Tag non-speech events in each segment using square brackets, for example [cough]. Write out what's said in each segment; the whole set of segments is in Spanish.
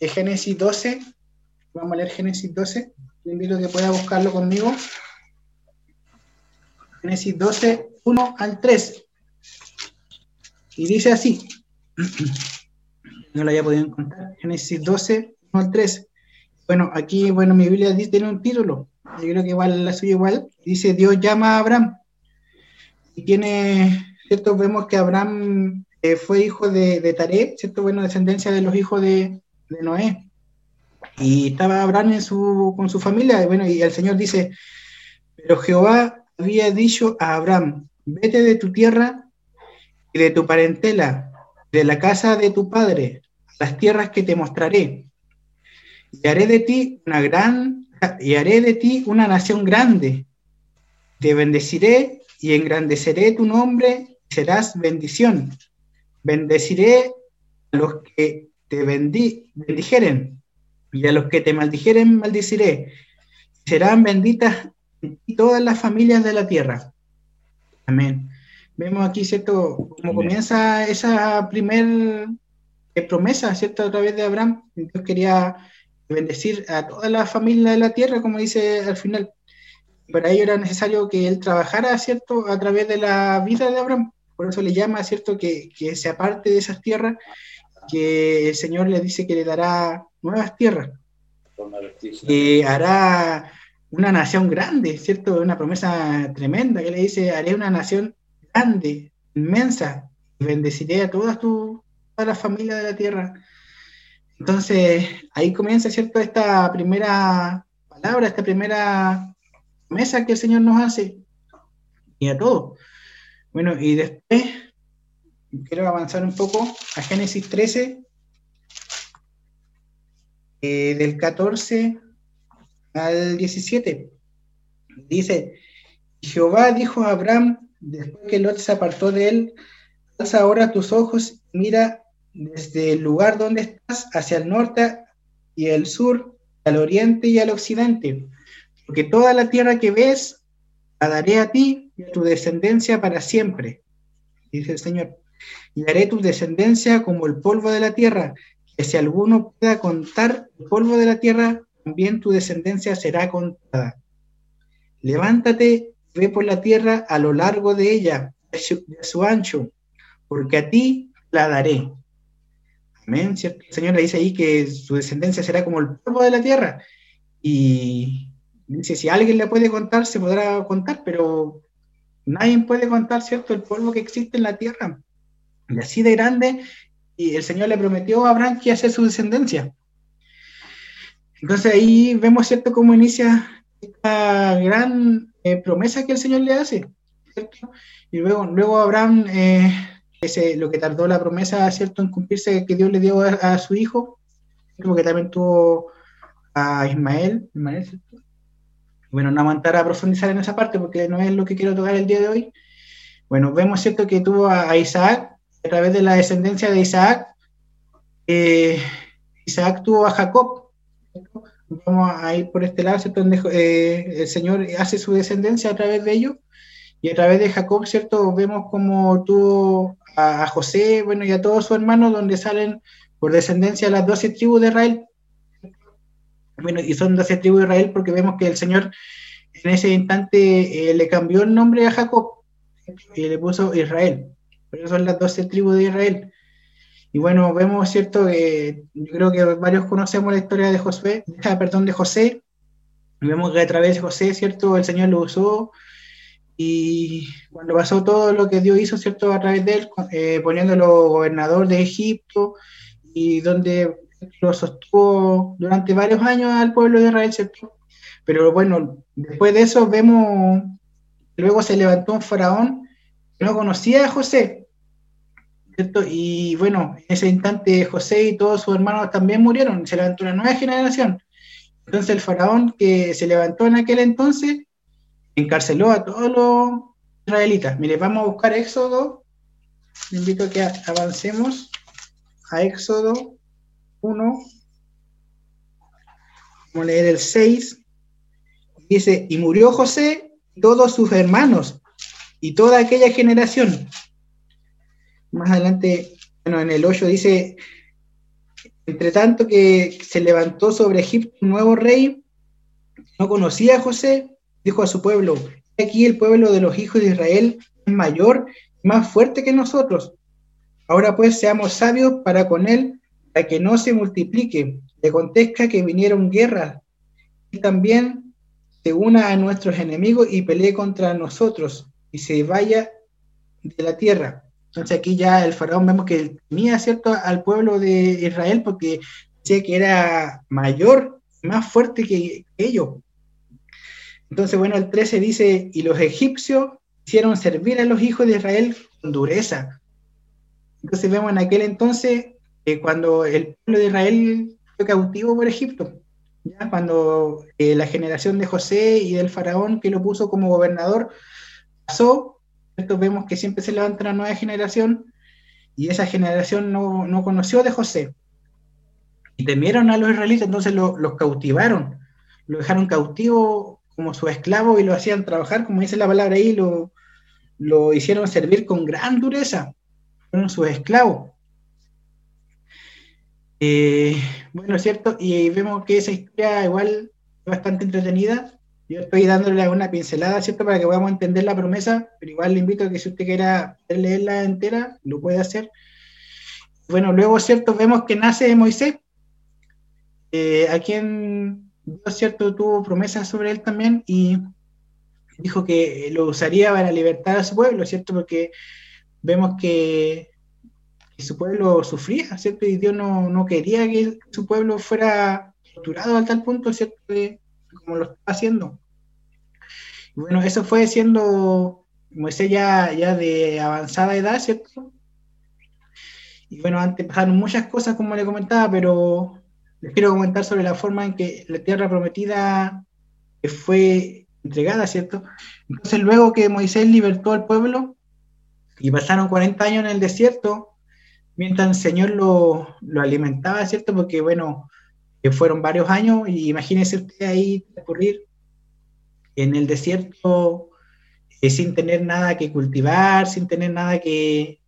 eh, Génesis 12. Vamos a leer Génesis 12. Le invito a que pueda buscarlo conmigo. Génesis 12, 1 al 3. Y dice así. [clears throat] No lo había podido encontrar. Génesis 12, 1 al 3. Bueno, aquí, bueno, mi Biblia dice, tiene un título. Yo creo que igual la suya igual. Dice, Dios llama a Abraham. Y tiene, ¿cierto? Vemos que Abraham eh, fue hijo de, de Taré, ¿cierto? Bueno, descendencia de los hijos de, de Noé. Y estaba Abraham su, con su familia. Y bueno, y el Señor dice, pero Jehová había dicho a Abraham, vete de tu tierra y de tu parentela, de la casa de tu padre, a las tierras que te mostraré. Y haré de ti una gran, y haré de ti una nación grande. Te bendeciré y engrandeceré tu nombre y serás bendición. Bendeciré a los que te bendijeren y a los que te maldijeren maldiciré. Serán benditas todas las familias de la tierra. Amén. Vemos aquí, ¿cierto? Cómo comienza esa primer eh, promesa, ¿cierto? A través de Abraham. Dios quería bendecir a toda la familia de la tierra, como dice al final. Para ello era necesario que él trabajara, ¿cierto? A través de la vida de Abraham. Por eso le llama, ¿cierto? Que, que se aparte de esas tierras, que el Señor le dice que le dará nuevas tierras. Y hará una nación grande, ¿cierto? Una promesa tremenda que le dice, haré una nación grande, inmensa, y bendeciré a todas, tu, todas las familias de la tierra. Entonces, ahí comienza, ¿cierto? Esta primera palabra, esta primera promesa que el Señor nos hace, y a todos. Bueno, y después quiero avanzar un poco a Génesis 13, eh, del 14 al 17. Dice, Jehová dijo a Abraham, después que Lot se apartó de él, alza ahora tus ojos mira desde el lugar donde estás hacia el norte y el sur, al oriente y al occidente, porque toda la tierra que ves la daré a ti y a tu descendencia para siempre, dice el Señor. Y haré tu descendencia como el polvo de la tierra, que si alguno pueda contar el polvo de la tierra, también tu descendencia será contada. Levántate ve por la tierra a lo largo de ella, de su, ancho, porque a ti la daré. Amén. El Señor le dice ahí que su descendencia será como el polvo de la tierra. Y dice, si alguien le puede contar, se podrá contar, pero nadie puede contar, ¿cierto?, el polvo que existe en la tierra. Y así de grande, y el Señor le prometió a Abraham que hace su descendencia. Entonces ahí vemos, ¿cierto?, cómo inicia esta gran eh, promesa que el Señor le hace, ¿cierto? Y luego, luego Abraham, eh, ese, lo que tardó la promesa, ¿cierto?, en cumplirse que Dios le dio a, su hijo, porque también tuvo a Ismael, Bueno, no aguantar a profundizar en esa parte porque no es lo que quiero tocar el día de hoy. Bueno, vemos, ¿cierto?, que tuvo a, Isaac, a través de la descendencia de Isaac, eh, Isaac tuvo a Jacob, Vamos a ir por este lado, ¿cierto? Eh, el Señor hace su descendencia a través de ellos. Y a través de Jacob, ¿cierto? Vemos como tuvo a, José, bueno, y a todos sus hermanos, donde salen por descendencia las doce tribus de Israel. Bueno, y son doce tribus de Israel porque vemos que el Señor en ese instante eh, le cambió el nombre a Jacob y le puso Israel. Por eso son las doce tribus de Israel. Y bueno, vemos, ¿cierto? que yo creo que varios conocemos la historia de José, [laughs] perdón, de José. vemos que a través de José, ¿cierto? El Señor lo usó y cuando pasó todo lo que Dios hizo, ¿cierto? A través de él, eh, poniéndolo gobernador de Egipto y donde lo sostuvo durante varios años al pueblo de Israel, ¿cierto? Pero bueno, después de eso vemos, luego se levantó un faraón no conocía a José, y bueno, en ese instante José y todos sus hermanos también murieron, se levantó una nueva generación. Entonces el faraón que se levantó en aquel entonces encarceló a todos los israelitas. Mire, vamos a buscar Éxodo. Le invito a que avancemos a Éxodo 1. Vamos a leer el 6. Dice, y murió José, todos sus hermanos y toda aquella generación más adelante, bueno, en el 8 dice, Entre tanto que se levantó sobre Egipto un nuevo rey, no conocía a José, dijo a su pueblo, aquí el pueblo de los hijos de Israel es mayor y más fuerte que nosotros. Ahora pues seamos sabios para con él, para que no se multiplique. Le contesta que vinieron guerras y también se una a nuestros enemigos y pelee contra nosotros y se vaya de la tierra. Entonces aquí ya el faraón vemos que tenía cierto al pueblo de Israel porque sé que era mayor, más fuerte que ellos. Entonces, bueno, el 13 dice, y los egipcios hicieron servir a los hijos de Israel con dureza. Entonces vemos en aquel entonces eh, cuando el pueblo de Israel fue cautivo por Egipto, ¿ya? cuando eh, la generación de José y del faraón que lo puso como gobernador pasó, ¿cierto? vemos que siempre se levanta una nueva generación y esa generación no, no conoció de José. Y temieron a los israelitas, entonces los cautivaron, lo dejaron cautivo como su esclavo y lo hacían trabajar, como dice la palabra ahí, lo, lo hicieron servir con gran dureza, fueron sus esclavos. Eh, bueno, cierto, y vemos que esa historia igual es bastante entretenida. Yo estoy dándole una pincelada, ¿cierto? Para que podamos entender la promesa, pero igual le invito a que si usted quiera leerla entera, lo puede hacer. Bueno, luego, ¿cierto? Vemos que nace Moisés, eh, a quien Dios, ¿cierto?, tuvo promesas sobre él también y dijo que lo usaría para libertar a su pueblo, ¿cierto? Porque vemos que, su pueblo sufría, ¿cierto? Y Dios no, quería que su pueblo fuera torturado a tal punto, ¿cierto? Como lo está haciendo. bueno, eso fue siendo Moisés ya, ya de avanzada edad, ¿cierto? Y bueno, antes pasaron muchas cosas, como le comentaba, pero les quiero comentar sobre la forma en que la tierra prometida fue entregada, ¿cierto? Entonces, luego que Moisés libertó al pueblo y pasaron 40 años en el desierto, mientras el Señor lo, alimentaba, ¿cierto? Porque, bueno, fueron varios años y imagínense usted ahí ocurrir en el desierto eh, sin tener nada que cultivar, sin tener nada que,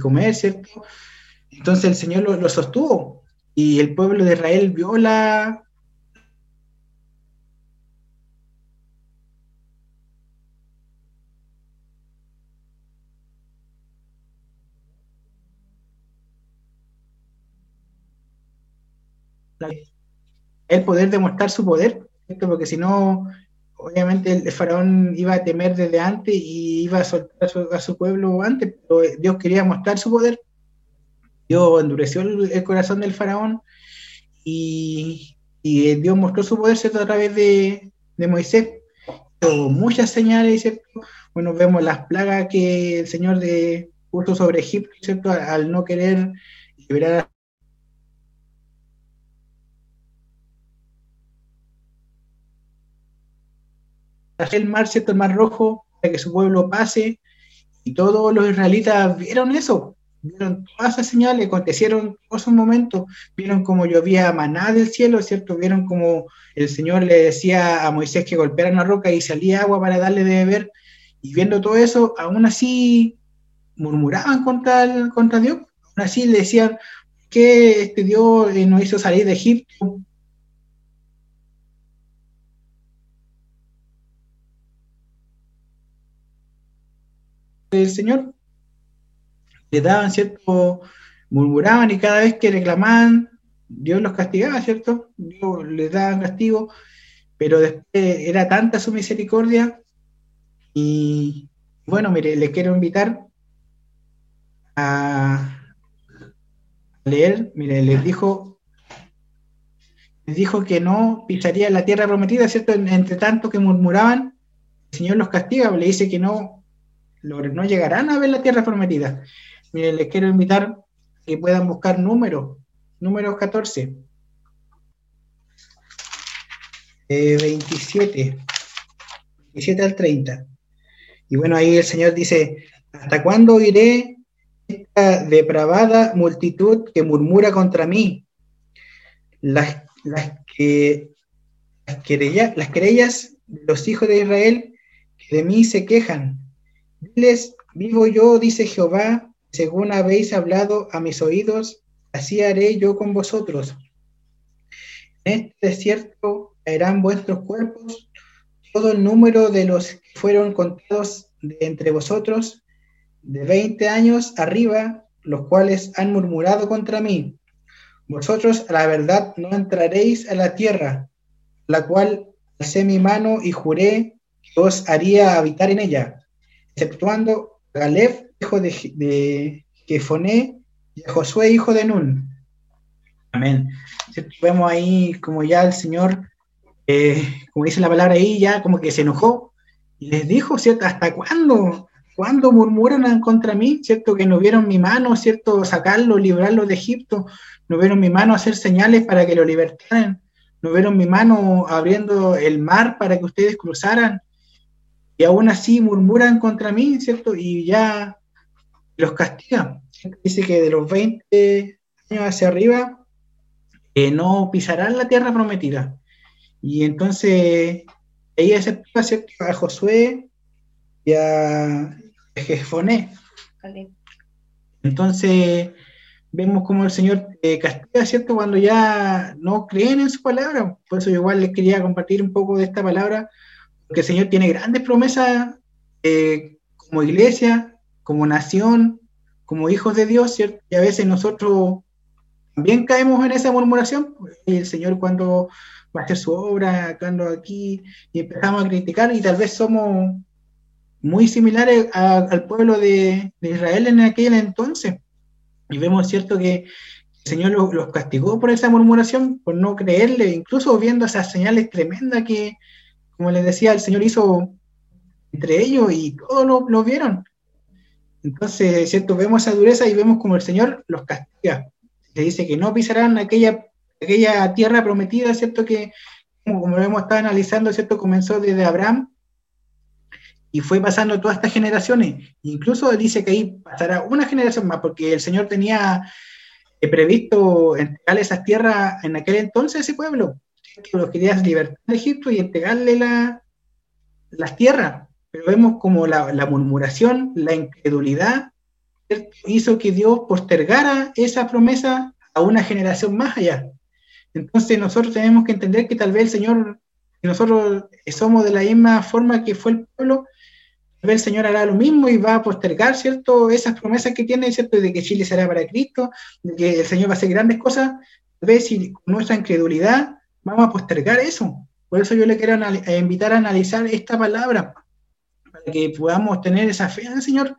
comer, ¿cierto? Entonces el Señor lo sostuvo y el pueblo de Israel vio la, el poder demostrar su poder, porque si no, obviamente el faraón iba a temer desde antes y iba a soltar a su, a su pueblo antes, pero Dios quería mostrar su poder Dios endureció el, corazón del faraón y, Dios mostró su poder a través de, Moisés. Hubo muchas señales, ¿cierto? Bueno, vemos las plagas que el Señor de, puso sobre Egipto, ¿cierto? Al, no querer liberar el mar, ¿cierto? El mar rojo, para que su pueblo pase, y todos los israelitas vieron eso, vieron todas esas señales, acontecieron todos esos momentos, vieron como llovía maná del cielo, ¿cierto? Vieron como el Señor le decía a Moisés que golpeara una roca y salía agua para darle de beber, y viendo todo eso, aún así murmuraban contra, contra Dios, aún así le decían que este Dios eh, nos hizo salir de Egipto. El Señor le daban cierto, murmuraban y cada vez que reclamaban, Dios los castigaba, ¿cierto? Dios les daba castigo, pero después era tanta su misericordia y bueno, mire, le quiero invitar a leer, mire, les dijo, les dijo que no pisaría la tierra prometida, ¿cierto? Entre tanto que murmuraban, el Señor los castiga, le dice que no, no llegarán a ver la tierra prometida. Miren, les quiero invitar que puedan buscar números, números 14, 27, 27 al 30. Y bueno, ahí el Señor dice, ¿hasta cuándo oiré esta depravada multitud que murmura contra mí? Las, las que las las querellas de los hijos de Israel que de mí se quejan. Diles, vivo yo, dice Jehová, según habéis hablado a mis oídos, así haré yo con vosotros. En este desierto caerán vuestros cuerpos, todo el número de los que fueron contados de entre vosotros, de veinte años arriba, los cuales han murmurado contra mí. Vosotros a la verdad no entraréis a la tierra, la cual alcé mi mano y juré que os haría habitar en ella, exceptuando a Galeb, hijo de, de Jefoné, y a Josué, hijo de Nun. Amén. Vemos ahí como ya el Señor, eh, como dice la palabra ahí, ya como que se enojó y les dijo, ¿cierto? ¿Hasta cuándo? ¿Cuándo murmuran contra mí? ¿Cierto? Que no vieron mi mano, ¿cierto? Sacarlo, librarlo de Egipto. No vieron mi mano hacer señales para que lo libertaran. No vieron mi mano abriendo el mar para que ustedes cruzaran. Y aún así murmuran contra mí, ¿cierto? Y ya los castigan. Dice que de los 20 años hacia arriba eh, no pisarán la tierra prometida. Y entonces ella aceptó a Josué y a Jefoné. Entonces vemos como el Señor eh, castiga, ¿cierto? Cuando ya no creen en su palabra. Por eso igual les quería compartir un poco de esta palabra, porque el Señor tiene grandes promesas eh, como iglesia, como nación, como hijos de Dios. Y a veces nosotros también caemos en esa murmuración. Y el Señor cuando va a hacer su obra, cuando aquí, y empezamos a criticar, y tal vez somos muy similares al pueblo de, Israel en aquel entonces y vemos, ¿cierto?, que el Señor los, castigó por esa murmuración, por no creerle, incluso viendo esas señales tremendas que, como les decía, el Señor hizo entre ellos y todos lo, vieron. Entonces, ¿cierto? Vemos esa dureza y vemos como el Señor los castiga. Le dice que no pisarán aquella, aquella tierra prometida, ¿cierto? Que, como, como lo hemos estado analizando, ¿cierto? Comenzó desde Abraham y fue pasando todas estas generaciones. Incluso dice que ahí pasará una generación más, porque el Señor tenía eh, previsto entregarle esas tierras en aquel entonces ese pueblo. Que los quería libertar de Egipto y entregarle la, las tierras. Pero vemos como la, la murmuración, la incredulidad, hizo que Dios postergara esa promesa a una generación más allá. Entonces nosotros tenemos que entender que tal vez el Señor, nosotros somos de la misma forma que fue el pueblo, el Señor hará lo mismo y va a postergar, ¿cierto? Esas promesas que tiene, ¿cierto? De que Chile será para Cristo, de que el Señor va a hacer grandes cosas. Tal vez si con nuestra incredulidad vamos a postergar eso. Por eso yo le quiero eh, invitar a analizar esta palabra, para que podamos tener esa fe en el Señor.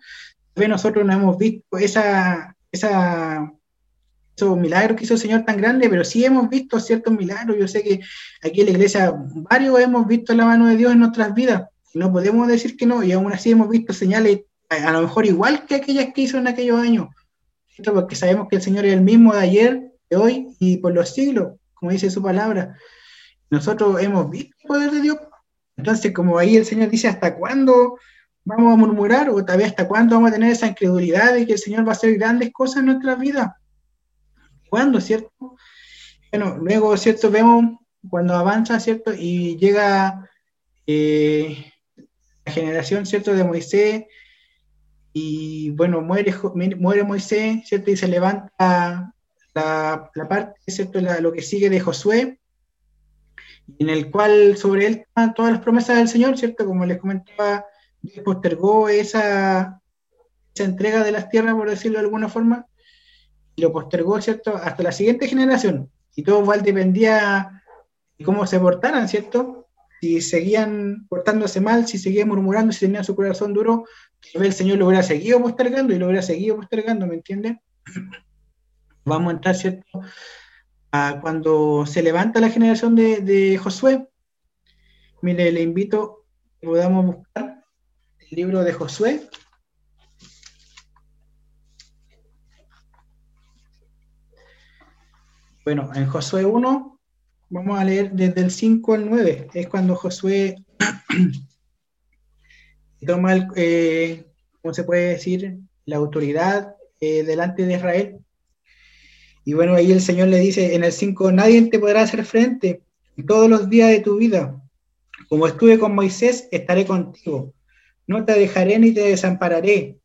Nosotros no hemos visto esa, esa, esos milagros que hizo el Señor tan grande, pero sí hemos visto ciertos milagros. Yo sé que aquí en la iglesia varios hemos visto la mano de Dios en nuestras vidas no podemos decir que no, y aún así hemos visto señales a, lo mejor igual que aquellas que hizo en aquellos años, porque sabemos que el Señor es el mismo de ayer, de hoy y por los siglos, como dice su palabra. Nosotros hemos visto el poder de Dios. Entonces, como ahí el Señor dice, ¿hasta cuándo vamos a murmurar? O vez hasta cuándo vamos a tener esa incredulidad de que el Señor va a hacer grandes cosas en nuestra vida. ¿Cuándo, cierto? Bueno, luego, ¿cierto? Vemos cuando avanza, ¿cierto? Y llega eh, generación, ¿cierto?, de Moisés, y bueno, muere, muere Moisés, ¿cierto?, y se levanta la, parte, ¿cierto?, lo que sigue de Josué, en el cual sobre él están todas las promesas del Señor, ¿cierto?, como les comentaba, Dios postergó esa, esa entrega de las tierras, por decirlo de alguna forma, y lo postergó, ¿cierto?, hasta la siguiente generación, y todo igual dependía de cómo se portaran, ¿cierto?, si seguían portándose mal, si seguían murmurando, si tenían su corazón duro, el Señor lo hubiera seguido postergando y lo hubiera seguido postergando, ¿me entiende? Vamos a entrar, ¿cierto? A cuando se levanta la generación de, Josué. Mire, le invito que podamos buscar el libro de Josué. Bueno, en Josué 1, Vamos a leer desde el 5 al 9. Es cuando Josué [clears throat] toma, el, eh, ¿cómo se puede decir? La autoridad eh, delante de Israel. Y bueno, ahí el Señor le dice en el 5, nadie te podrá hacer frente todos los días de tu vida. Como estuve con Moisés, estaré contigo. No te dejaré ni te desampararé.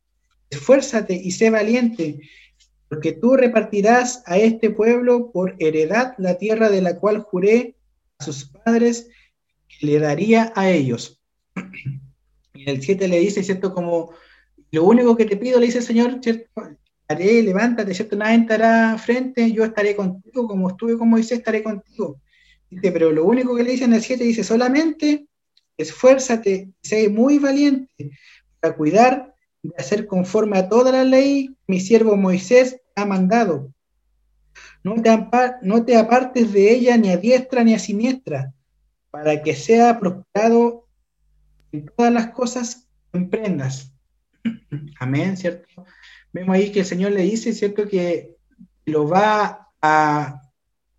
Esfuérzate y sé valiente. porque tú repartirás a este pueblo por heredad la tierra de la cual juré a sus padres que le daría a ellos. [clears throat] Y el 7 le dice, ¿cierto? Como lo único que te pido, le dice el Señor, ¿cierto? Haré, levántate, ¿cierto? Nadie estará frente, yo estaré contigo, como estuve con Moisés, estaré contigo. Dice, pero lo único que le dice en el 7 dice, solamente esfuérzate, sé muy valiente para cuidar de hacer conforme a toda la ley que mi siervo Moisés ha mandado. No te, no te apartes de ella ni a diestra ni a siniestra, para que sea prosperado en todas las cosas que emprendas. [clears throat] Amén, ¿cierto? Vemos ahí que el Señor le dice, ¿cierto? Que lo va a,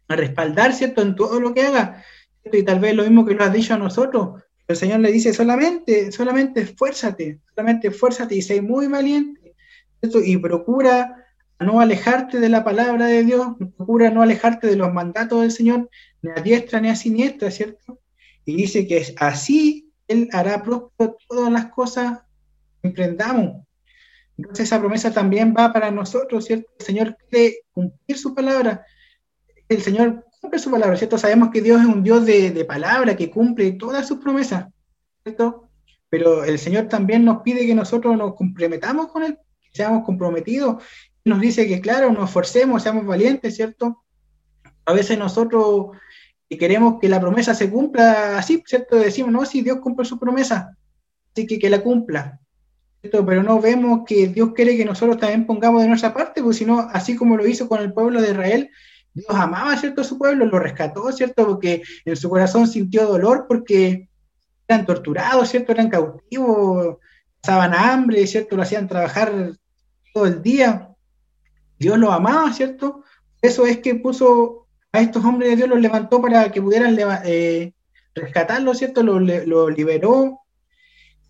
respaldar, ¿cierto? En todo lo que haga. Y tal vez lo mismo que lo has dicho a nosotros. El Señor le dice solamente, solamente esfuérzate, solamente esfuérzate y sé muy valiente. Y procura no alejarte de la palabra de Dios, procura no alejarte de los mandatos del Señor, ni a diestra ni a siniestra, ¿cierto? Y dice que así Él hará próspero todas las cosas que emprendamos. Entonces esa promesa también va para nosotros, ¿cierto? El Señor quiere cumplir su palabra. El Señor cumple su palabra, ¿cierto? Sabemos que Dios es un Dios de, de palabra, que cumple todas sus promesas, ¿cierto? Pero el Señor también nos pide que nosotros nos comprometamos con Él, que seamos comprometidos. Nos dice que, claro, nos esforcemos, seamos valientes, ¿cierto? A veces nosotros queremos que la promesa se cumpla así, ¿cierto? Decimos, no, si Dios cumple su promesa, así que que la cumpla. Pero no vemos que Dios quiere que nosotros también pongamos de nuestra parte, porque si no, así como lo hizo con el pueblo de Israel, Dios amaba, ¿cierto?, a su pueblo, lo rescató, ¿cierto?, porque en su corazón sintió dolor porque eran torturados, ¿cierto?, eran cautivos, pasaban hambre, ¿cierto?, lo hacían trabajar todo el día. Dios lo amaba, ¿cierto? Eso es que puso a estos hombres de Dios, los levantó para que pudieran eh, rescatarlo, ¿cierto? Lo liberó.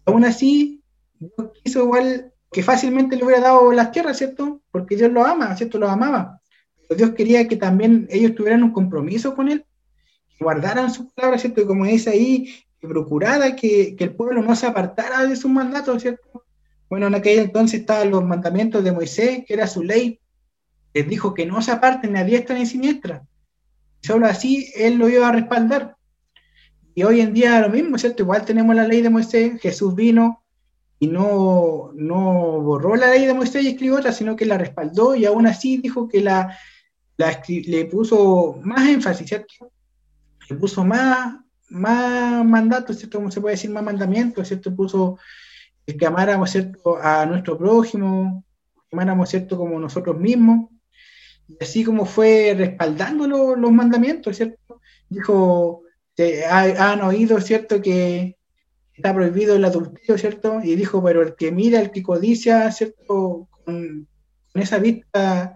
Aún así, Dios igual que fácilmente le hubiera dado las tierras, ¿cierto? Porque Dios lo ama, ¿cierto? Lo amaba. Dios quería que también ellos tuvieran un compromiso con Él, que guardaran sus palabras, ¿cierto? Y como dice ahí, que procurara que, el pueblo no se apartara de sus mandatos, ¿cierto? Bueno, en aquel entonces estaban los mandamientos de Moisés, que era su ley, les dijo que no se aparten ni a diestra ni a siniestra. Solo así Él lo iba a respaldar. Y hoy en día lo mismo, ¿cierto? Igual tenemos la ley de Moisés, Jesús vino, y no, no borró la ley de Moisés y escribió otra, sino que la respaldó y aún así dijo que la, le puso más énfasis, ¿cierto? Le puso más, más mandatos, ¿cierto? Como se puede decir, más mandamientos, ¿cierto? Puso que amáramos, ¿cierto? A nuestro prójimo, que amáramos, ¿cierto? Como nosotros mismos. Y así como fue respaldando los mandamientos, ¿cierto? Dijo, han oído, ¿cierto? Que está prohibido el adulterio, ¿cierto? Y dijo, pero el que mira, el que codicia, ¿cierto? Con, esa vista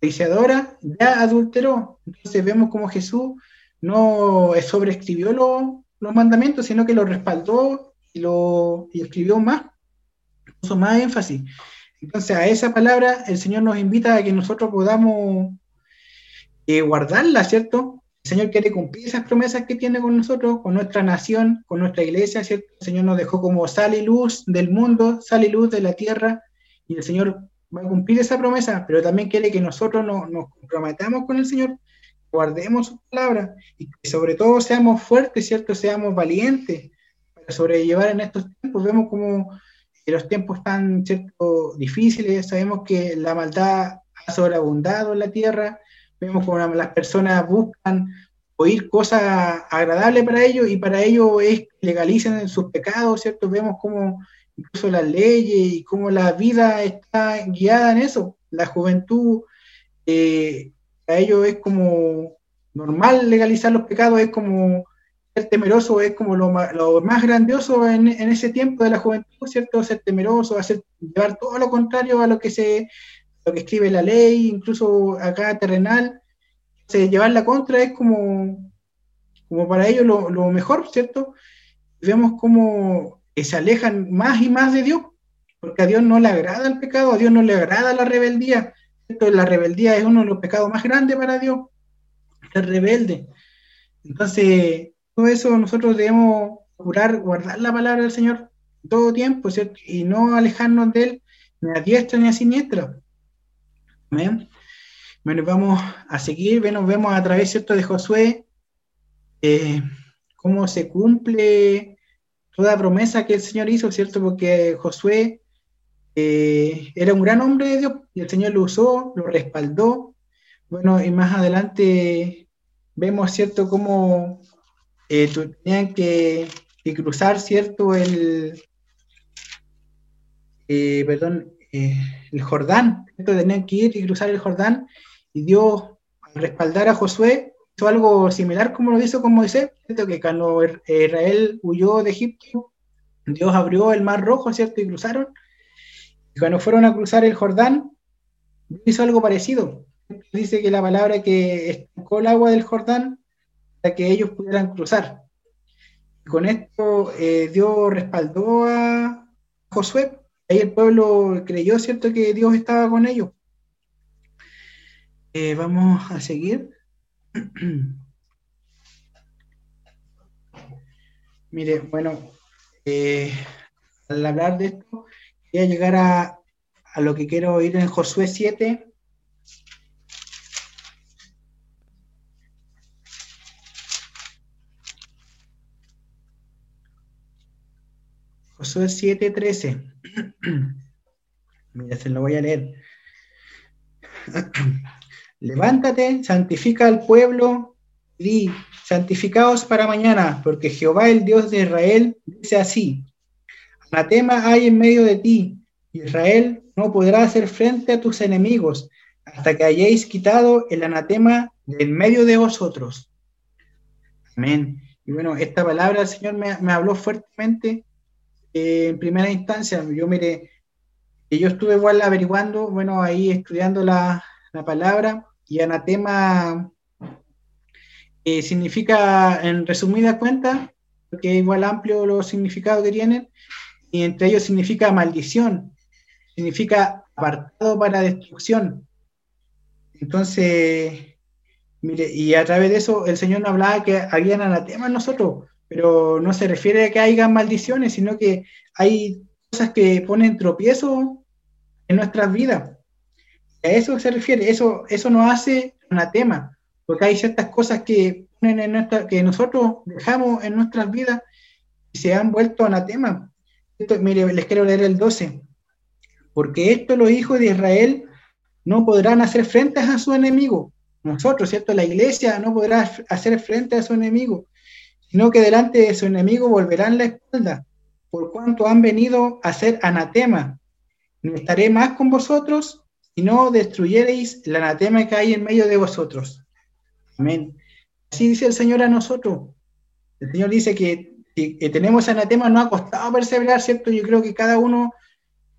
codiciadora, ya adulteró. Entonces vemos como Jesús no sobreescribió los mandamientos, sino que lo respaldó y lo y escribió más, puso más énfasis. Entonces a esa palabra el Señor nos invita a que nosotros podamos eh, guardarla, ¿cierto? Señor quiere cumplir esas promesas que tiene con nosotros, con nuestra nación, con nuestra iglesia, ¿cierto? El Señor nos dejó como sal y luz del mundo, sal y luz de la tierra, y el Señor va a cumplir esa promesa, pero también quiere que nosotros nos comprometamos con el Señor, guardemos su palabra y que sobre todo seamos fuertes, ¿cierto? Seamos valientes para sobrellevar en estos tiempos. Vemos como los tiempos están, ¿cierto? Difíciles, sabemos que la maldad ha sobreabundado en la tierra, vemos como las personas buscan oír cosas agradables para ellos y para ellos es legalicen sus pecados, ¿cierto? Vemos como incluso las leyes y cómo la vida está guiada en eso. La juventud, eh, a ellos es como normal legalizar los pecados, es como ser temeroso, es como lo, más grandioso en, ese tiempo de la juventud, ¿cierto? Ser temeroso, hacer, llevar todo lo contrario a lo que se lo que escribe la ley, incluso acá terrenal, llevar la contra es como, como para ellos lo, lo mejor, ¿cierto? Vemos cómo se alejan más y más de Dios, porque a Dios no le agrada el pecado, a Dios no le agrada la rebeldía. La rebeldía es uno de los pecados más grandes para Dios, ser rebelde. Entonces, todo eso nosotros debemos procurar guardar la palabra del Señor todo tiempo, ¿cierto? Y no alejarnos de Él ni a diestra ni a siniestra. Amén. Bueno, vamos a seguir, bueno, vemos a través ¿cierto? de Josué eh, cómo se cumple toda promesa que el Señor hizo, ¿cierto? Porque Josué eh, era un gran hombre de Dios y el Señor lo usó, lo respaldó. Bueno, y más adelante vemos, ¿cierto?, cómo eh, tenían que, cruzar, ¿cierto?, el, eh, el Jordán, tenían que ir y cruzar el Jordán, y Dios, al respaldar a Josué, hizo algo similar como lo hizo con Moisés, que cuando Israel huyó de Egipto, Dios abrió el mar rojo, ¿cierto? Y cruzaron, y cuando fueron a cruzar el Jordán, hizo algo parecido. Dice que la palabra que estancó el agua del Jordán para que ellos pudieran cruzar. con esto eh, Dios respaldó a Josué. Ahí el pueblo creyó, ¿cierto?, que Dios estaba con ellos. Eh, vamos a seguir. [clears throat] Mire, bueno, eh, al hablar de esto, voy a llegar a, lo que quiero ir en Josué 7. Josué 7:13. [clears throat] Mira, se lo voy a leer. [clears throat] Levántate, santifica al pueblo, di, santificaos para mañana, porque Jehová, el Dios de Israel, dice así: Anatema hay en medio de ti. Israel no podrá hacer frente a tus enemigos hasta que hayáis quitado el anatema de en medio de vosotros. Amén. Y bueno, esta palabra el Señor me, habló fuertemente eh, en primera instancia. Yo mire, yo estuve igual averiguando, bueno, ahí estudiando la, palabra y anatema eh, significa, en resumida cuenta, porque es igual amplio los significados que tienen, y entre ellos significa maldición, significa apartado para destrucción. Entonces, mire, y a través de eso el Señor nos hablaba que habían anatemas nosotros, pero no se refiere a que haya maldiciones, sino que hay cosas que ponen tropiezo en nuestras vidas. A eso se refiere, eso, eso nos hace anatema, porque hay ciertas cosas que, ponen en nuestra, que nosotros dejamos en nuestras vidas y se han vuelto anatema mire, les quiero leer el 12. Porque esto los hijos de Israel no podrán hacer frente a su enemigo. Nosotros, ¿cierto? La iglesia no podrá hacer frente a su enemigo, sino que delante de su enemigo volverán la espalda, por cuanto han venido a ser anatema. No estaré más con vosotros, si no destruyereis el anatema que hay en medio de vosotros. Amén. Así dice el Señor a nosotros. El Señor dice que que tenemos anatema no ha costado perseverar, ¿cierto? Yo creo que cada uno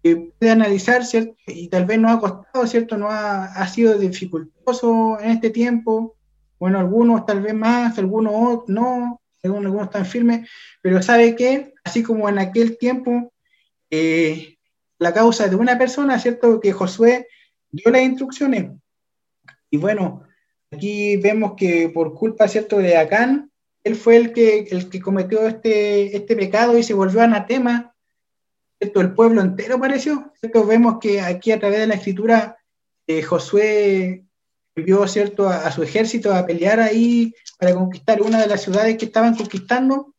eh, puede analizar, ¿cierto? Y tal vez no ha costado, ¿cierto? No ha, ha, sido dificultoso en este tiempo. Bueno, algunos tal vez más, algunos no, algunos, están firmes, pero sabe que, así como en aquel tiempo, eh, la causa de una persona, ¿cierto? Que Josué dio las instrucciones. Y bueno, aquí vemos que por culpa, ¿cierto? De Acán, él fue el que, el que cometió este, este pecado y se volvió anatema. ¿cierto? El pueblo entero pareció. Vemos que aquí a través de la escritura eh, Josué envió ¿cierto? A, su ejército a pelear ahí para conquistar una de las ciudades que estaban conquistando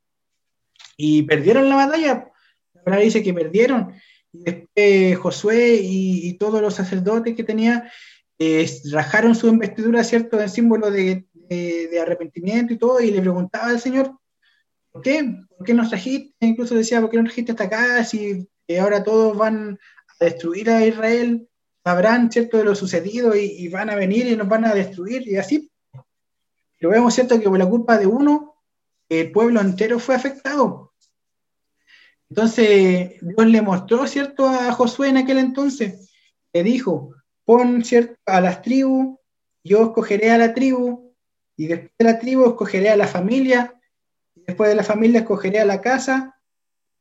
y perdieron la batalla. La palabra dice que perdieron. Y después Josué y, todos los sacerdotes que tenía eh, rajaron su investidura, ¿cierto?, en símbolo de, de, arrepentimiento y todo, y le preguntaba al Señor, ¿por qué? ¿Por qué nos trajiste? Incluso decía, ¿por qué nos trajiste hasta acá? Si ahora todos van a destruir a Israel, sabrán, ¿cierto?, de lo sucedido y, van a venir y nos van a destruir, y así. Pero vemos, ¿cierto?, que por la culpa de uno, el pueblo entero fue afectado. Entonces, Dios le mostró, ¿cierto?, a Josué en aquel entonces, le dijo, pon, ¿cierto?, a las tribus, yo escogeré a la tribu, y después de la tribu escogeré a la familia, y después de la familia escogeré a la casa,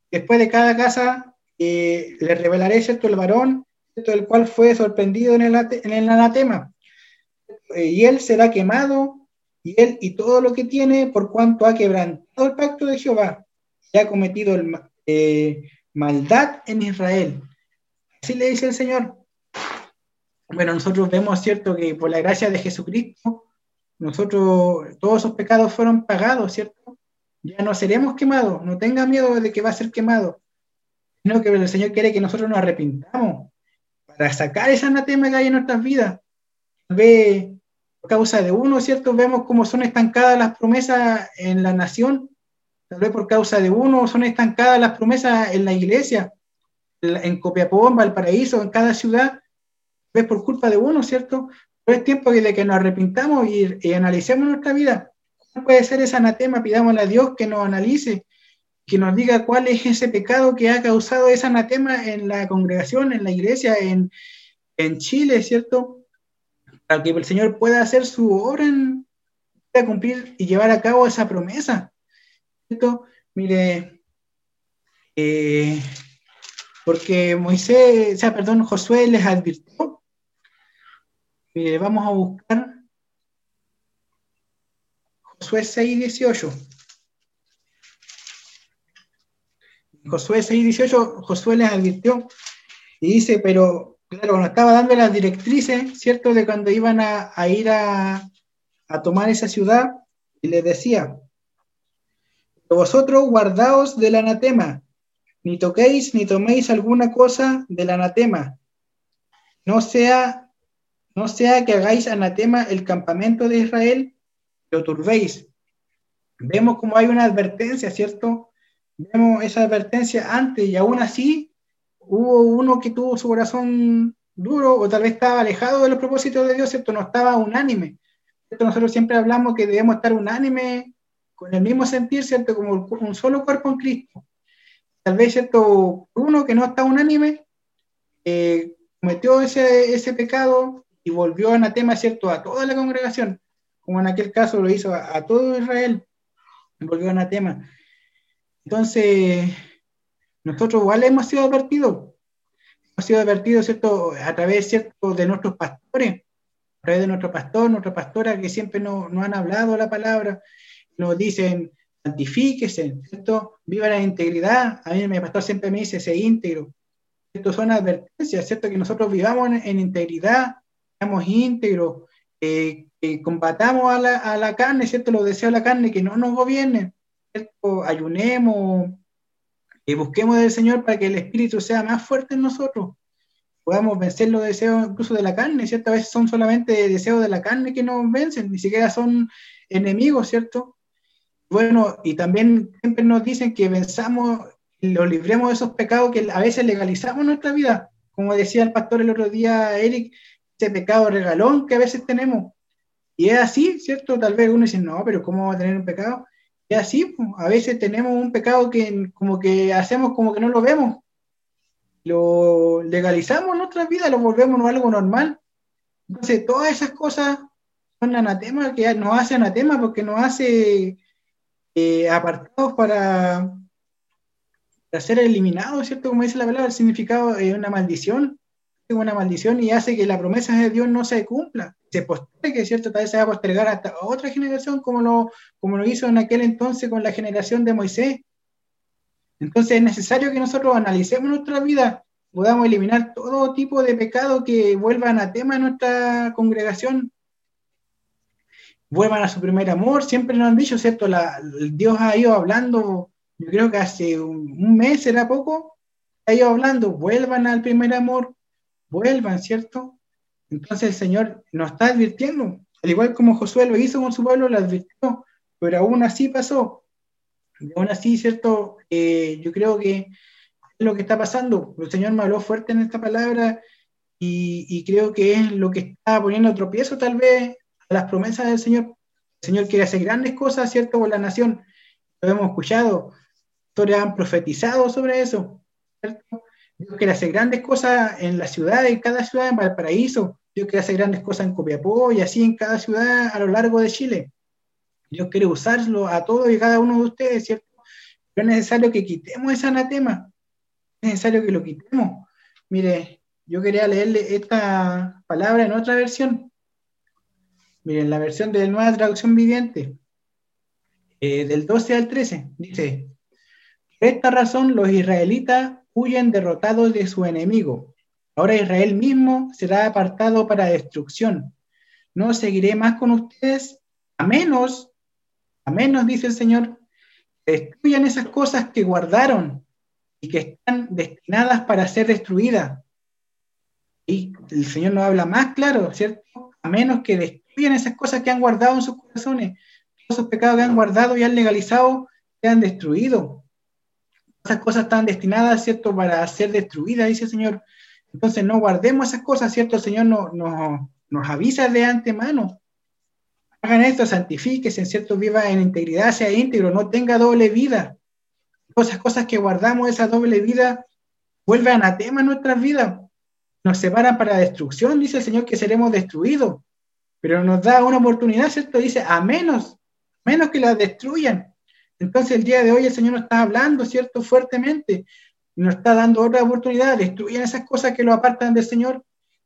después de cada casa eh, le revelaré, ¿cierto?, el varón, el cual fue sorprendido en el, anatema. Eh, y él será quemado, y él y todo lo que tiene, por cuanto ha quebrantado el pacto de Jehová, y ha cometido el, eh, maldad en Israel. Así le dice el Señor. bueno, nosotros vemos, ¿cierto?, que por la gracia de Jesucristo, nosotros, todos esos pecados fueron pagados, ¿cierto? Ya no seremos quemados, no tenga miedo de que va a ser quemado, sino que el Señor quiere que nosotros nos arrepintamos para sacar esa anatema que hay en nuestras vidas. Vez por causa de uno, ¿cierto? Vemos cómo son estancadas las promesas en la nación, tal vez por causa de uno son estancadas las promesas en la iglesia, en Copiapó, en Valparaíso, en cada ciudad, tal vez por culpa de uno, ¿cierto? Pero es tiempo de que nos arrepintamos y, y analicemos nuestra vida. ¿Cuál puede ser ese anatema? Pidámosle a Dios que nos analice, que nos diga cuál es ese pecado que ha causado ese anatema en la congregación, en la iglesia, en, en Chile, ¿cierto? Para que el Señor pueda hacer su obra, en, pueda cumplir y llevar a cabo esa promesa. ¿cierto? Mire, eh, porque Moisés, o sea, perdón, Josué les advirtió. Mire, vamos a buscar Josué 6, 18. Josué 6, 18, Josué les advirtió y dice, pero claro, cuando estaba dando las directrices, ¿cierto? De cuando iban a, a ir a, a, tomar esa ciudad, y les decía, vosotros guardaos del anatema, ni toquéis ni toméis alguna cosa del anatema, no sea, no sea que hagáis anatema el campamento de Israel, lo turbéis. Vemos como hay una advertencia, ¿cierto? Vemos esa advertencia antes y aún así hubo uno que tuvo su corazón duro o tal vez estaba alejado de los propósitos de Dios, ¿cierto? No estaba unánime. Nosotros siempre hablamos que debemos estar unánime con el mismo sentir, ¿cierto? Como un solo cuerpo en Cristo. Tal vez, ¿cierto? Uno que no está unánime eh, cometió ese, ese pecado y volvió anatema, ¿cierto? A toda la congregación, como en aquel caso lo hizo a, a todo Israel, volvió anatema. Entonces, nosotros igual hemos sido advertidos, hemos sido advertidos, ¿cierto? A través, ¿cierto? De nuestros pastores, a través de nuestro pastor, nuestra pastora, que siempre nos no han hablado la palabra, nos dicen, santifíquese, ¿cierto? Viva la integridad. A mí mi pastor siempre me dice, sé íntegro. Esto son advertencias, ¿cierto? Que nosotros vivamos en, integridad, seamos íntegros, eh, que combatamos a la, a la, carne, ¿cierto? Los deseos de la carne, que no nos gobiernen, Ayunemos, y busquemos del Señor para que el Espíritu sea más fuerte en nosotros, podamos vencer los deseos incluso de la carne, ¿cierto? A veces son solamente deseos de la carne que nos vencen, ni siquiera son enemigos, ¿cierto? Bueno, y también siempre nos dicen que venzamos, lo libremos de esos pecados que a veces legalizamos nuestra vida. Como decía el pastor el otro día, Eric, ese pecado regalón que a veces tenemos. Y es así, ¿cierto? Tal vez uno dice, no, pero ¿cómo va a tener un pecado? Y así, a veces tenemos un pecado que como que hacemos como que no lo vemos. Lo legalizamos en nuestra vida, lo volvemos algo normal. Entonces, todas esas cosas son anatema que nos hace anatema porque nos hace eh, apartados para, para, ser eliminados, ¿cierto? Como dice la palabra, el significado es una maldición, es una maldición y hace que la promesa de Dios no se cumpla, se postergue, ¿cierto? Tal vez se va a postergar hasta otra generación como lo, como lo hizo en aquel entonces con la generación de Moisés. Entonces es necesario que nosotros analicemos nuestra vida, podamos eliminar todo tipo de pecado que vuelvan a tema en nuestra congregación, vuelvan a su primer amor, siempre nos han dicho, ¿cierto? La, Dios ha ido hablando, yo creo que hace un, mes, era poco, ha ido hablando, vuelvan al primer amor, vuelvan, ¿cierto? Entonces el Señor nos está advirtiendo, al igual como Josué lo hizo con su pueblo, lo advirtió, pero aún así pasó. Y aún así, ¿cierto? Eh, yo creo que es lo que está pasando. El Señor me habló fuerte en esta palabra y, y creo que es lo que está poniendo tropiezo tal vez las promesas del Señor. El Señor quiere hacer grandes cosas, ¿cierto?, por la nación. Lo hemos escuchado, historias han profetizado sobre eso, ¿cierto? Dios quiere hacer grandes cosas en la ciudad, en cada ciudad, en Valparaíso. Dios quiere hacer grandes cosas en Copiapó y así en cada ciudad a lo largo de Chile. Dios quiere usarlo a todos y cada uno de ustedes, ¿cierto? Pero es necesario que quitemos ese anatema. Es necesario que lo quitemos. Mire, yo quería leerle esta palabra en otra versión. Miren, la versión de Nueva Traducción Viviente, eh, del 12 al 13, dice, por esta razón los israelitas huyen derrotados de su enemigo, Ahora Israel mismo será apartado para destrucción. No seguiré más con ustedes, a menos, a menos, dice el Señor, que destruyan esas cosas que guardaron y que están destinadas para ser destruidas. Y el Señor no habla más claro, ¿cierto? A menos que destruyan esas cosas que han guardado en sus corazones, todos esos pecados que han guardado y han legalizado, sean destruidos. Esas cosas están destinadas, ¿cierto?, para ser destruidas, dice el Señor. Entonces no guardemos esas cosas, ¿cierto? El Señor no, nos avisa de antemano. Hagan esto, santifíquese, ¿cierto? Viva en integridad, sea íntegro, no tenga doble vida. Esas cosas que guardamos, esa doble vida, vuelven a tema en nuestras vidas. Nos separan para destrucción, dice el Señor, que seremos destruidos. Pero nos da una oportunidad, ¿cierto? Dice, a menos, menos que la destruyan. Entonces el día de hoy el Señor nos está hablando, ¿cierto? Fuertemente. Nos está dando otra oportunidad. Destruyan esas cosas que lo apartan del Señor.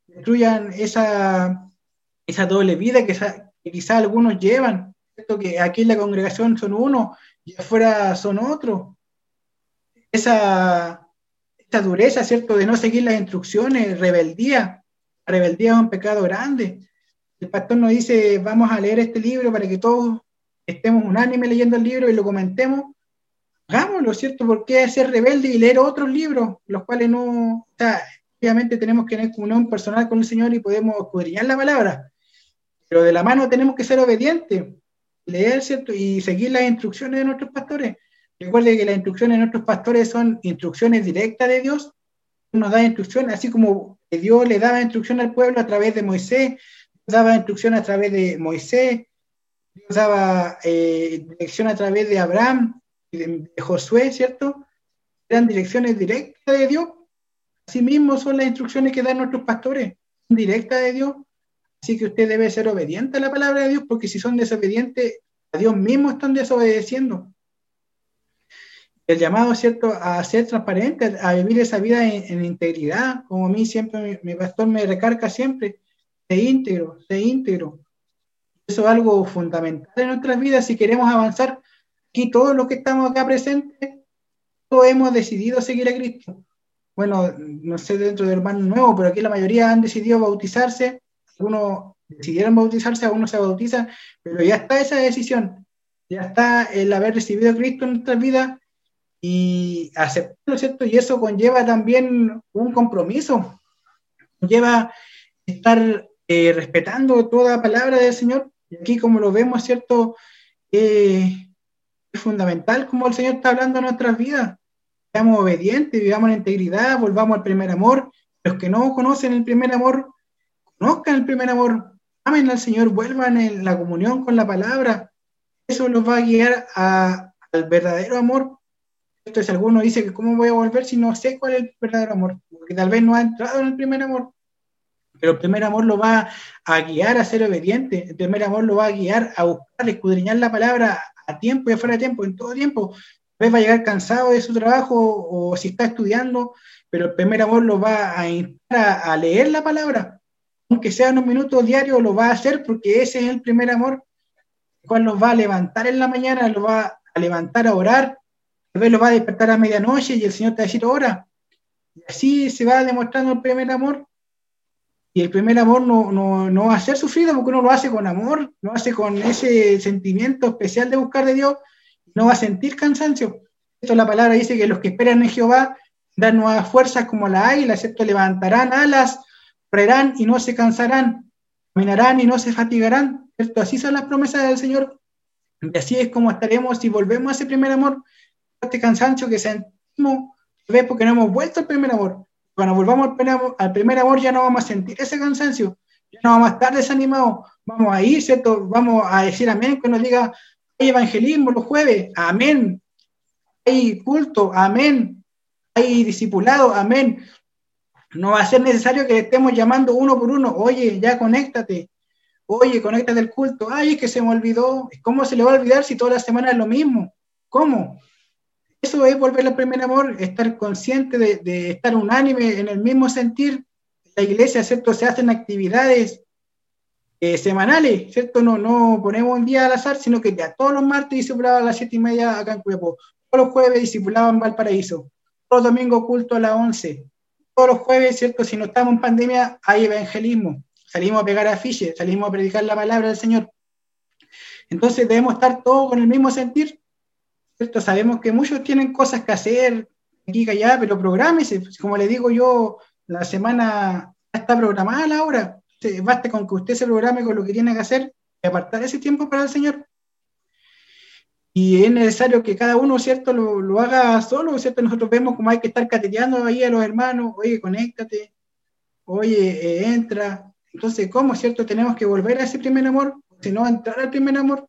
Destruyan esa, esa doble vida que, quizá algunos llevan. ¿cierto? Que aquí en la congregación son uno y afuera son otro. Esa, esa dureza, ¿cierto? De no seguir las instrucciones, rebeldía. rebeldía es un pecado grande. El pastor nos dice, vamos a leer este libro para que todos estemos unánime leyendo el libro y lo comentemos, hagámoslo, ¿cierto? ¿Por qué ser rebelde y leer otros libros, los cuales no, obviamente tenemos que tener comunión personal con el Señor y podemos escudriñar la palabra, pero de la mano tenemos que ser obedientes, leer, ¿cierto? Y seguir las instrucciones de nuestros pastores. Recuerde que las instrucciones de nuestros pastores son instrucciones directas de Dios, nos da instrucciones, así como Dios le daba instrucción al pueblo a través de Moisés, daba instrucción a través de Moisés, Dios daba eh, dirección a través de Abraham y de, Josué, ¿cierto? Eran direcciones directas de Dios. Asimismo son las instrucciones que dan nuestros pastores, directas de Dios. Así que usted debe ser obediente a la palabra de Dios, porque si son desobedientes, a Dios mismo están desobedeciendo. El llamado, ¿cierto?, a ser transparente, a vivir esa vida en, integridad, como a mí siempre, mi, mi pastor me recarga siempre, de íntegro, de íntegro. Eso es algo fundamental en nuestras vidas si queremos avanzar. Aquí todos los que estamos acá presentes, todos hemos decidido seguir a Cristo. Bueno, no sé dentro del hermano nuevo, pero aquí la mayoría han decidido bautizarse. Algunos decidieron bautizarse, algunos se bautizan, pero ya está esa decisión. Ya está el haber recibido a Cristo en nuestras vidas y aceptarlo, ¿cierto? Y eso conlleva también un compromiso. Conlleva estar eh, respetando toda palabra del Señor y aquí, como lo vemos, ¿cierto? Eh, es fundamental como el Señor está hablando en nuestras vidas. Seamos obedientes, vivamos en integridad, volvamos al primer amor. Los que no conocen el primer amor, conozcan el primer amor, amen al Señor, vuelvan en la comunión con la palabra. Eso los va a guiar al verdadero amor. Entonces, alguno dice que cómo voy a volver si no sé cuál es el verdadero amor, porque tal vez no ha entrado en el primer amor. Pero el primer amor lo va a guiar a ser obediente, el primer amor lo va a guiar a buscar, escudriñar la palabra a tiempo y fuera de tiempo, en todo tiempo. A veces va a llegar cansado de su trabajo o si está estudiando, pero el primer amor lo va a instar a, leer la palabra, aunque sea unos minutos diarios, lo va a hacer porque ese es el primer amor, el cual nos va a levantar en la mañana, lo va a levantar a orar, tal vez lo va a despertar a medianoche y el Señor te va a decir, ora. Y así se va demostrando el primer amor y el primer amor no, no, no, va a ser sufrido porque uno lo hace con amor, lo hace con ese sentimiento especial de buscar de Dios, no va a sentir cansancio. Esto la palabra dice que los que esperan en Jehová dan nuevas fuerzas como la águila, ¿cierto? Levantarán alas, correrán y no se cansarán, caminarán y no se fatigarán, ¿cierto? Así son las promesas del Señor. Y así es como estaremos si volvemos a ese primer amor, este cansancio que sentimos. Porque no hemos vuelto al primer amor cuando volvamos al primer, amor ya no vamos a sentir ese cansancio, ya no vamos a estar desanimados, vamos a ir, ¿cierto? Vamos a decir amén, que nos diga, hay evangelismo los jueves, amén, hay culto, amén, hay discipulado, amén. No va a ser necesario que estemos llamando uno por uno, oye, ya conéctate, oye, conéctate al culto, ay, es que se me olvidó, ¿cómo se le va a olvidar si toda la semana es lo mismo? ¿Cómo? Eso es volver al primer amor, estar consciente de, estar unánime en el mismo sentir. La iglesia, ¿cierto? Se hacen actividades eh, semanales, ¿cierto? No, no ponemos un día al azar, sino que ya todos los martes discipulaba a las siete y media acá en Cuepo, todos los jueves discipulaba en Valparaíso, todos los domingos culto a las once. todos los jueves, ¿cierto? Si no estamos en pandemia, hay evangelismo. Salimos a pegar afiches, salimos a predicar la palabra del Señor. Entonces debemos estar todos con el mismo sentir, ¿cierto? Sabemos que muchos tienen cosas que hacer aquí y allá, pero prográmese. Como le digo yo, la semana está programada la hora. Basta con que usted se programe con lo que tiene que hacer y apartar ese tiempo para el Señor. Y es necesario que cada uno, ¿cierto?, lo, haga solo, ¿cierto? Nosotros vemos cómo hay que estar cateteando ahí a los hermanos, oye, conéctate, oye, eh, entra. Entonces, ¿cómo, cierto? Tenemos que volver a ese primer amor, si no, entrar al primer amor.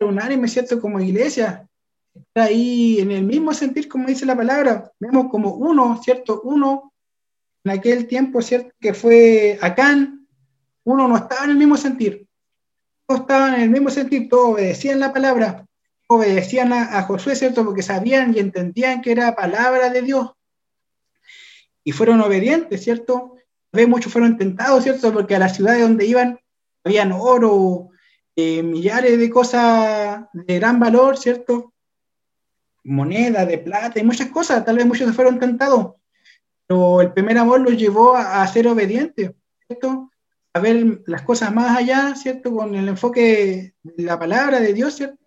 Unánime, ¿cierto? Como iglesia, está ahí en el mismo sentir, como dice la palabra. Vemos como uno, ¿cierto? Uno, en aquel tiempo, ¿cierto? Que fue Acán, uno no estaba en el mismo sentir todos estaban en el mismo sentido, todos obedecían la palabra, obedecían a, Josué, ¿cierto? Porque sabían y entendían que era palabra de Dios. Y fueron obedientes, ¿cierto? Muchos fueron tentados, ¿cierto? Porque a las ciudades donde iban habían oro, eh, millares de cosas de gran valor, ¿cierto? Moneda, de plata y muchas cosas. Tal vez muchos fueron tentados. Pero el primer amor los llevó a, ser obedientes, ¿cierto? a ver las cosas más allá, ¿cierto? Con el enfoque de la palabra de Dios, ¿cierto?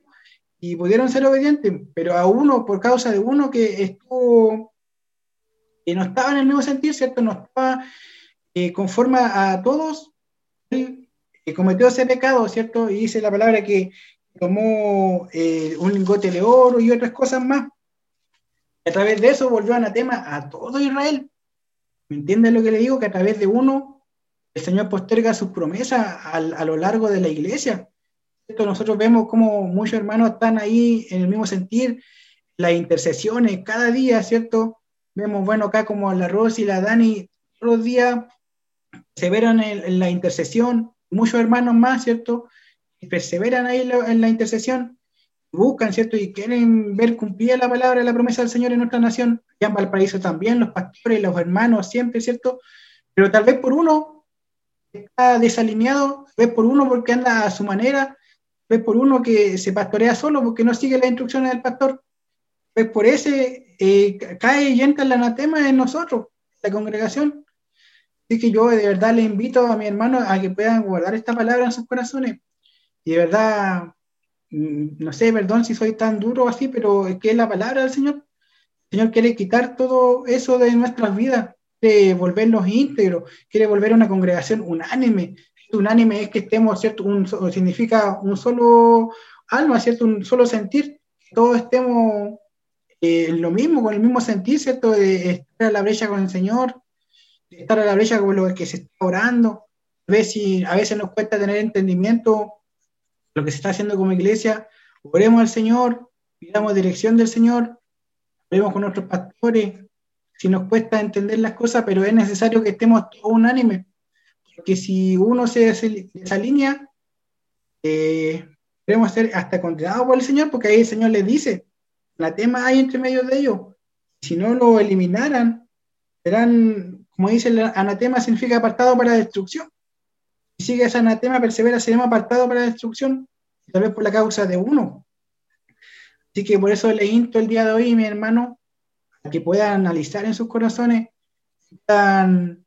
Y pudieron ser obedientes, pero a uno, por causa de uno que estuvo, que no estaba en el mismo sentir, ¿cierto? No estaba eh, conforme a todos, eh, cometió ese pecado, ¿cierto? Y dice la palabra que tomó eh, un lingote de oro y otras cosas más. a través de eso volvió anatema a todo Israel. ¿Me entienden lo que le digo? Que a través de uno el Señor posterga sus promesas a, lo largo de la iglesia. Nosotros vemos como muchos hermanos están ahí en el mismo sentir, las intercesiones cada día, ¿cierto? Vemos, bueno, acá como la Rosy y la Dani, todos los días perseveran en, en la intercesión, muchos hermanos más, ¿cierto? Perseveran ahí en la intercesión, buscan, ¿cierto? Y quieren ver cumplida la palabra, la promesa del Señor en nuestra nación. Ya en Valparaíso también, los pastores, los hermanos, siempre, ¿cierto? Pero tal vez por uno está desalineado, ves por uno porque anda a su manera, ves por uno que se pastorea solo porque no sigue las instrucciones del pastor, ves por ese eh, cae y entra el anatema en nosotros, la congregación. Así que yo de verdad le invito a mi hermano a que puedan guardar esta palabra en sus corazones. Y de verdad, mm, no sé, perdón si soy tan duro así, pero es que es la palabra del Señor. El Señor quiere quitar todo eso de nuestras vidas quiere volvernos íntegros, quiere volver a una congregación unánime. Unánime es que estemos, ¿cierto? Un, significa un solo alma, ¿cierto? Un solo sentir, todos estemos eh, lo mismo, con el mismo sentir, ¿cierto? De estar a la brecha con el Señor, estar a la brecha con lo que se está orando. A veces, a veces nos cuesta tener entendimiento lo que se está haciendo como iglesia. Oremos al Señor, pidamos dirección del Señor, oremos con nuestros pastores, si nos cuesta entender las cosas, pero es necesario que estemos todos unánimes, porque si uno se desalinea, eh, debemos ser hasta condenados por el Señor, porque ahí el Señor les dice, la tema hay entre medio de ellos. Si no lo eliminaran, serán, como dice el anatema, significa apartado para destrucción. Si sigue ese anatema, persevera, seremos apartados para destrucción, tal vez por la causa de uno. Así que por eso le insto el día de hoy, mi hermano, que puedan analizar en sus corazones, puedan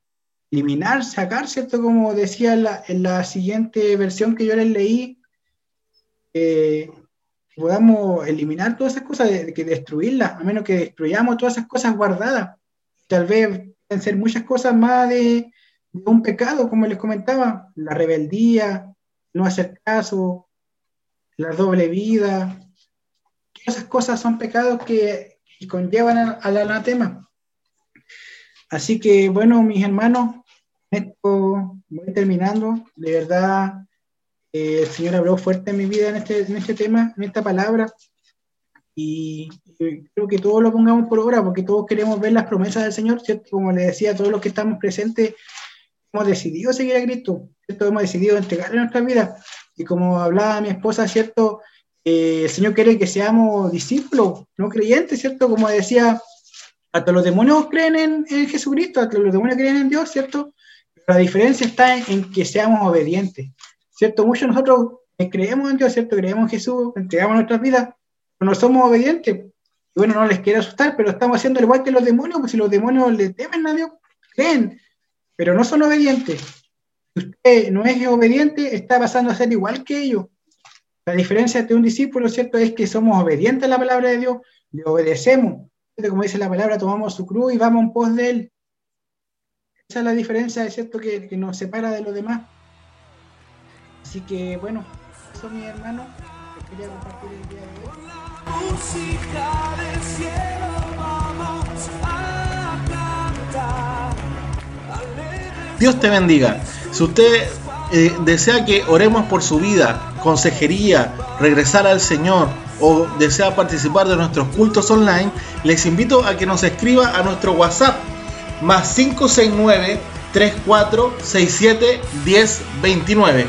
eliminar, sacar, ¿cierto? Como decía en la, siguiente versión que yo les leí, eh, podamos eliminar todas esas cosas, de, que destruirlas, a menos que destruyamos todas esas cosas guardadas. Tal vez pueden ser muchas cosas más de, un pecado, como les comentaba, la rebeldía, no hacer caso, la doble vida. Esas cosas son pecados que y conllevan al anatema. Así que, bueno, mis hermanos, voy terminando. De verdad, eh, el Señor habló fuerte en mi vida en este, en este tema, en esta palabra. Y, creo que todos lo pongamos por obra, porque todos queremos ver las promesas del Señor, ¿cierto? Como le decía, todos los que estamos presentes hemos decidido seguir a Cristo, ¿cierto? Hemos decidido entregarle nuestra vida. Y como hablaba mi esposa, ¿cierto? Eh, el Señor quiere que seamos discípulos, no creyentes, ¿cierto? Como decía, hasta los demonios creen en, Jesucristo, hasta los demonios creen en Dios, ¿cierto? la diferencia está en, que seamos obedientes, ¿cierto? Muchos de nosotros creemos en Dios, ¿cierto? Creemos en Jesús, entregamos nuestras vidas, pero no somos obedientes. Bueno, no les quiero asustar, pero estamos haciendo igual que los demonios, pues si los demonios le temen a Dios, creen, pero no son obedientes. Si usted no es obediente, está pasando a ser igual que ellos. La diferencia de un discípulo, ¿cierto? Es que somos obedientes a la palabra de Dios, le obedecemos. Como dice la palabra, tomamos su cruz y vamos en pos de él. Esa es la diferencia, ¿cierto? Que, que nos separa de los demás. Así que, bueno, eso, mi hermano, quería compartir el día de hoy. Dios te bendiga. Si usted eh, desea que oremos por su vida, consejería, regresar al Señor o desea participar de nuestros cultos online, les invito a que nos escriba a nuestro WhatsApp más 569 3467 1029.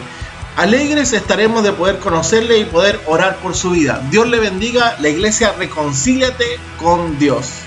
Alegres estaremos de poder conocerle y poder orar por su vida. Dios le bendiga, la iglesia reconcíliate con Dios.